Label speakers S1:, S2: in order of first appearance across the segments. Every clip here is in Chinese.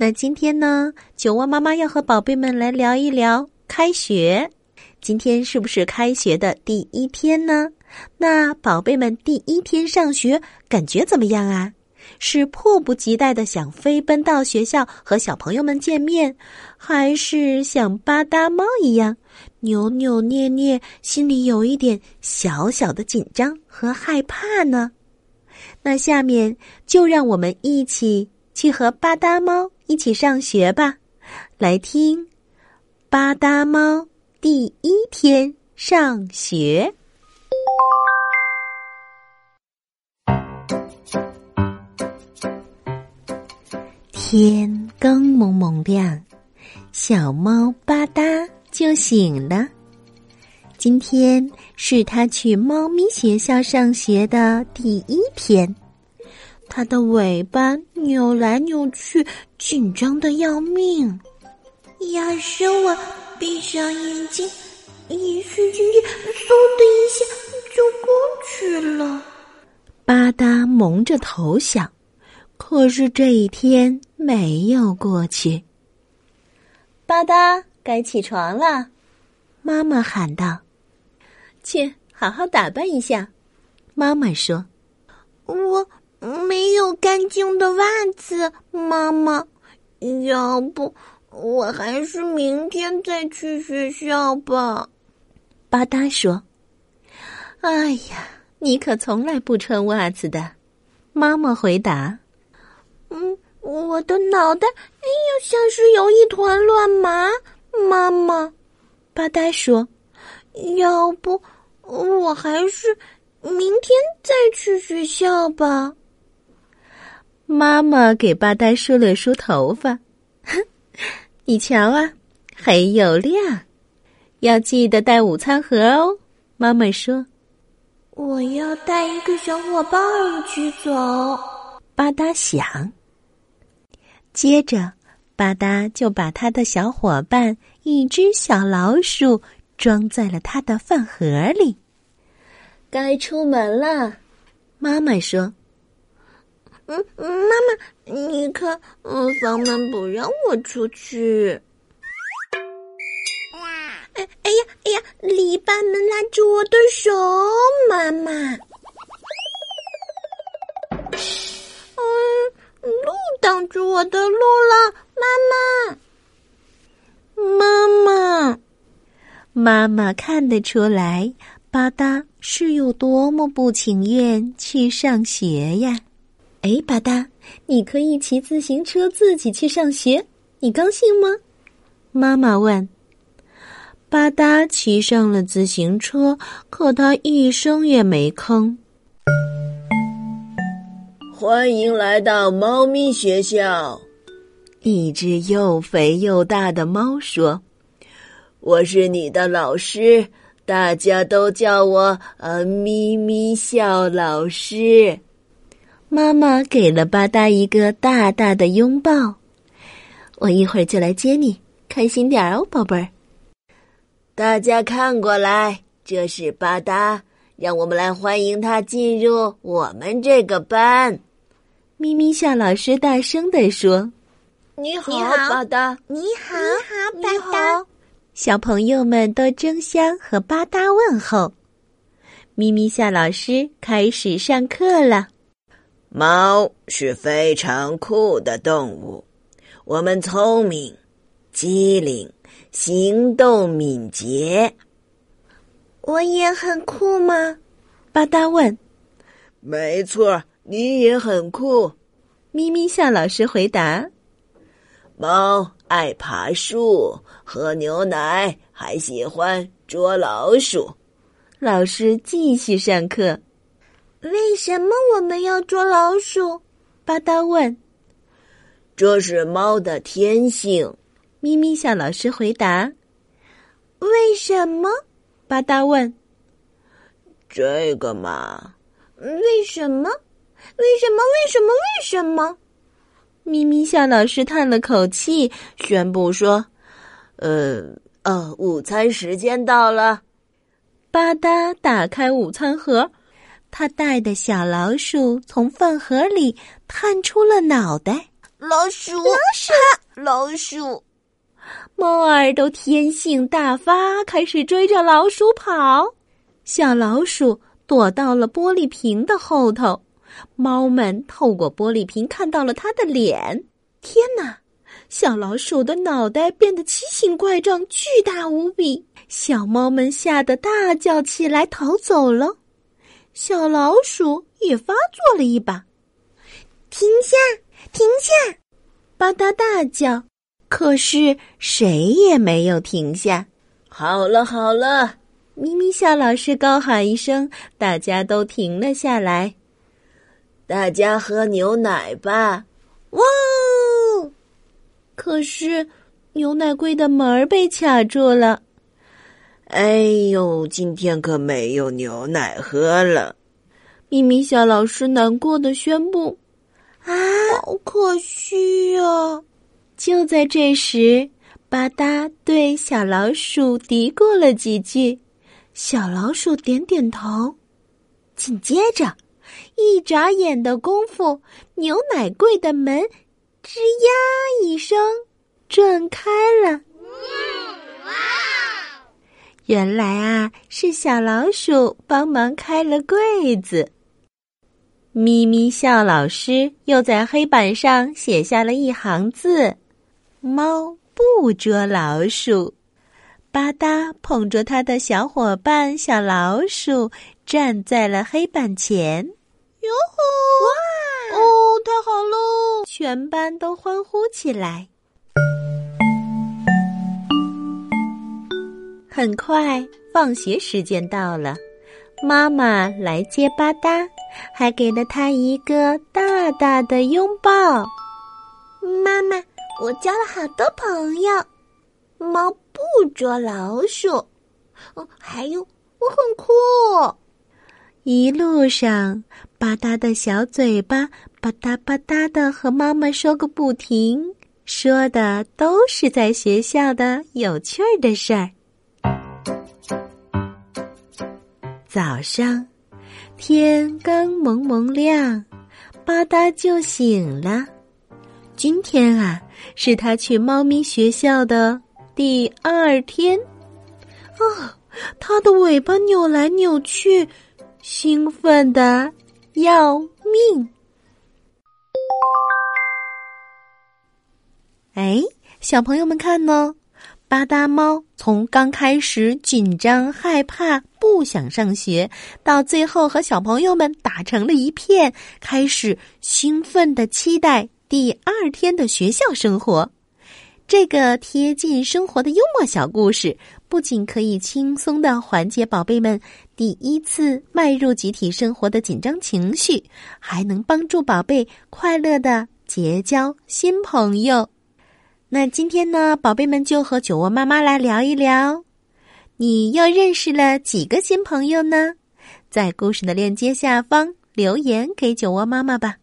S1: 那今天呢，酒窝妈妈要和宝贝们来聊一聊开学。今天是不是开学的第一天呢？那宝贝们第一天上学感觉怎么样啊？是迫不及待的想飞奔到学校和小朋友们见面，还是像巴达猫一样扭扭捏捏，心里有一点小小的紧张和害怕呢？那下面就让我们一起去和巴达猫。一起上学吧，来听《巴达猫第一天上学》。天刚蒙蒙亮，小猫巴达就醒了。今天是他去猫咪学校上学的第一天。它的尾巴扭来扭去，紧张的要命。
S2: 要是我闭上眼睛，一时间嗖的一下就过去了。
S1: 巴达蒙着头想，可是这一天没有过去。巴达，该起床了，妈妈喊道：“去好好打扮一下。”妈妈说：“
S2: 我。”没有干净的袜子，妈妈。要不我还是明天再去学校吧。
S1: 巴达说：“哎呀，你可从来不穿袜子的。”妈妈回答：“
S2: 嗯，我的脑袋哎呀，像是有一团乱麻。”妈妈，
S1: 巴达说：“
S2: 要不我还是明天再去学校吧。”
S1: 妈妈给巴呆梳了梳头发，哼，你瞧啊，黑又亮，要记得带午餐盒哦。妈妈说：“
S2: 我要带一个小伙伴一起走。”
S1: 巴达想。接着，巴达就把他的小伙伴一只小老鼠装在了他的饭盒里。该出门了，妈妈说。
S2: 嗯，妈妈，你看，嗯，房门不让我出去。哎，哎呀，哎呀，篱笆们拉住我的手，妈妈。嗯，路挡住我的路了，妈
S1: 妈。妈妈，妈妈看得出来，巴达是有多么不情愿去上学呀。哎，巴达，你可以骑自行车自己去上学，你高兴吗？妈妈问。巴达骑上了自行车，可他一声也没吭。
S3: 欢迎来到猫咪学校，
S1: 一只又肥又大的猫说：“
S3: 我是你的老师，大家都叫我呃咪咪笑老师。”
S1: 妈妈给了巴达一个大大的拥抱，我一会儿就来接你，开心点哦，宝贝儿。
S3: 大家看过来，这是巴达，让我们来欢迎他进入我们这个班。
S1: 咪咪笑老师大声地说：“
S3: 你好，巴达！
S2: 你好，
S3: 你好，巴达！”
S1: 小朋友们都争相和巴达问候。咪咪夏老师开始上课了。
S3: 猫是非常酷的动物，我们聪明、机灵、行动敏捷。
S2: 我也很酷吗？
S1: 巴达问。
S3: 没错，你也很酷。
S1: 咪咪向老师回答。
S3: 猫爱爬树、喝牛奶，还喜欢捉老鼠。
S1: 老师继续上课。
S2: 为什么我们要捉老鼠？
S1: 巴达问。
S3: 这是猫的天性，
S1: 咪咪向老师回答：“
S2: 为什么？”
S1: 巴达问：“
S3: 这个嘛，
S2: 为什么？为什么？为什么？为什么？”
S1: 咪咪向老师叹了口气，宣布说：“
S3: 呃，哦，午餐时间到了。”
S1: 巴达打开午餐盒，他带的小老鼠从饭盒里探出了脑袋。
S2: 老鼠，老
S1: 鼠，
S2: 老鼠！
S1: 猫儿都天性大发，开始追着老鼠跑。小老鼠躲到了玻璃瓶的后头，猫们透过玻璃瓶看到了它的脸。天哪！小老鼠的脑袋变得奇形怪状，巨大无比。小猫们吓得大叫起来，逃走了。小老鼠也发作了一把，
S2: 停下！停下！
S1: 吧嗒大叫，可是谁也没有停下。
S3: 好了好了，
S1: 咪咪笑老师高喊一声，大家都停了下来。
S3: 大家喝牛奶吧！
S2: 哇！
S1: 可是牛奶柜的门儿被卡住了。
S3: 哎呦，今天可没有牛奶喝了！
S1: 咪咪小老师难过的宣布：“
S2: 啊，好可惜呀！”
S1: 就在这时，巴达对小老鼠嘀咕了几句，小老鼠点点头。紧接着，一眨眼的功夫，牛奶柜的门“吱呀”一声转开了。原来啊，是小老鼠帮忙开了柜子。咪咪笑老师又在黑板上写下了一行字：“猫不捉老鼠。”吧嗒捧着他的小伙伴小老鼠站在了黑板前。
S2: 哟吼！哇！哦，太好喽！
S1: 全班都欢呼起来。很快，放学时间到了，妈妈来接巴达，还给了他一个大大的拥抱。
S2: 妈妈，我交了好多朋友，猫不捉老鼠。哦，还有，我很酷。
S1: 一路上，吧嗒的小嘴巴吧嗒吧嗒的和妈妈说个不停，说的都是在学校的有趣儿的事儿。早上，天刚蒙蒙亮，吧嗒就醒了。今天啊，是他去猫咪学校的第二天。啊，他的尾巴扭来扭去，兴奋的要命。哎，小朋友们看呢？巴达猫从刚开始紧张害怕、不想上学，到最后和小朋友们打成了一片，开始兴奋的期待第二天的学校生活。这个贴近生活的幽默小故事，不仅可以轻松的缓解宝贝们第一次迈入集体生活的紧张情绪，还能帮助宝贝快乐的结交新朋友。那今天呢，宝贝们就和酒窝妈妈来聊一聊，你又认识了几个新朋友呢？在故事的链接下方留言给酒窝妈妈吧。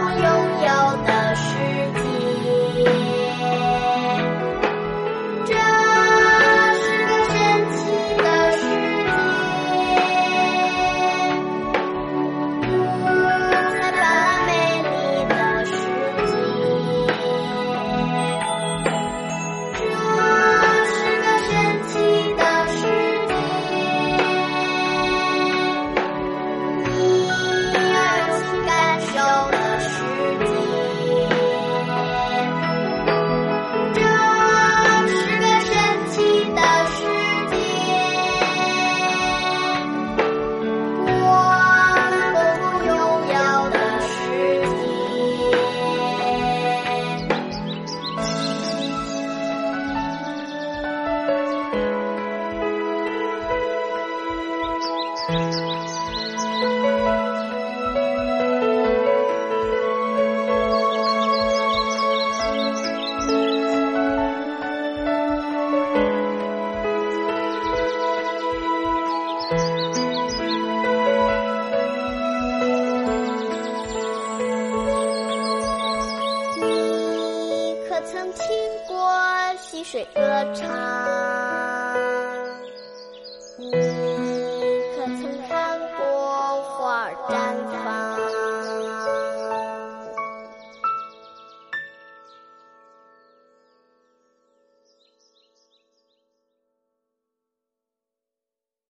S2: 我拥有
S4: 溪水歌唱。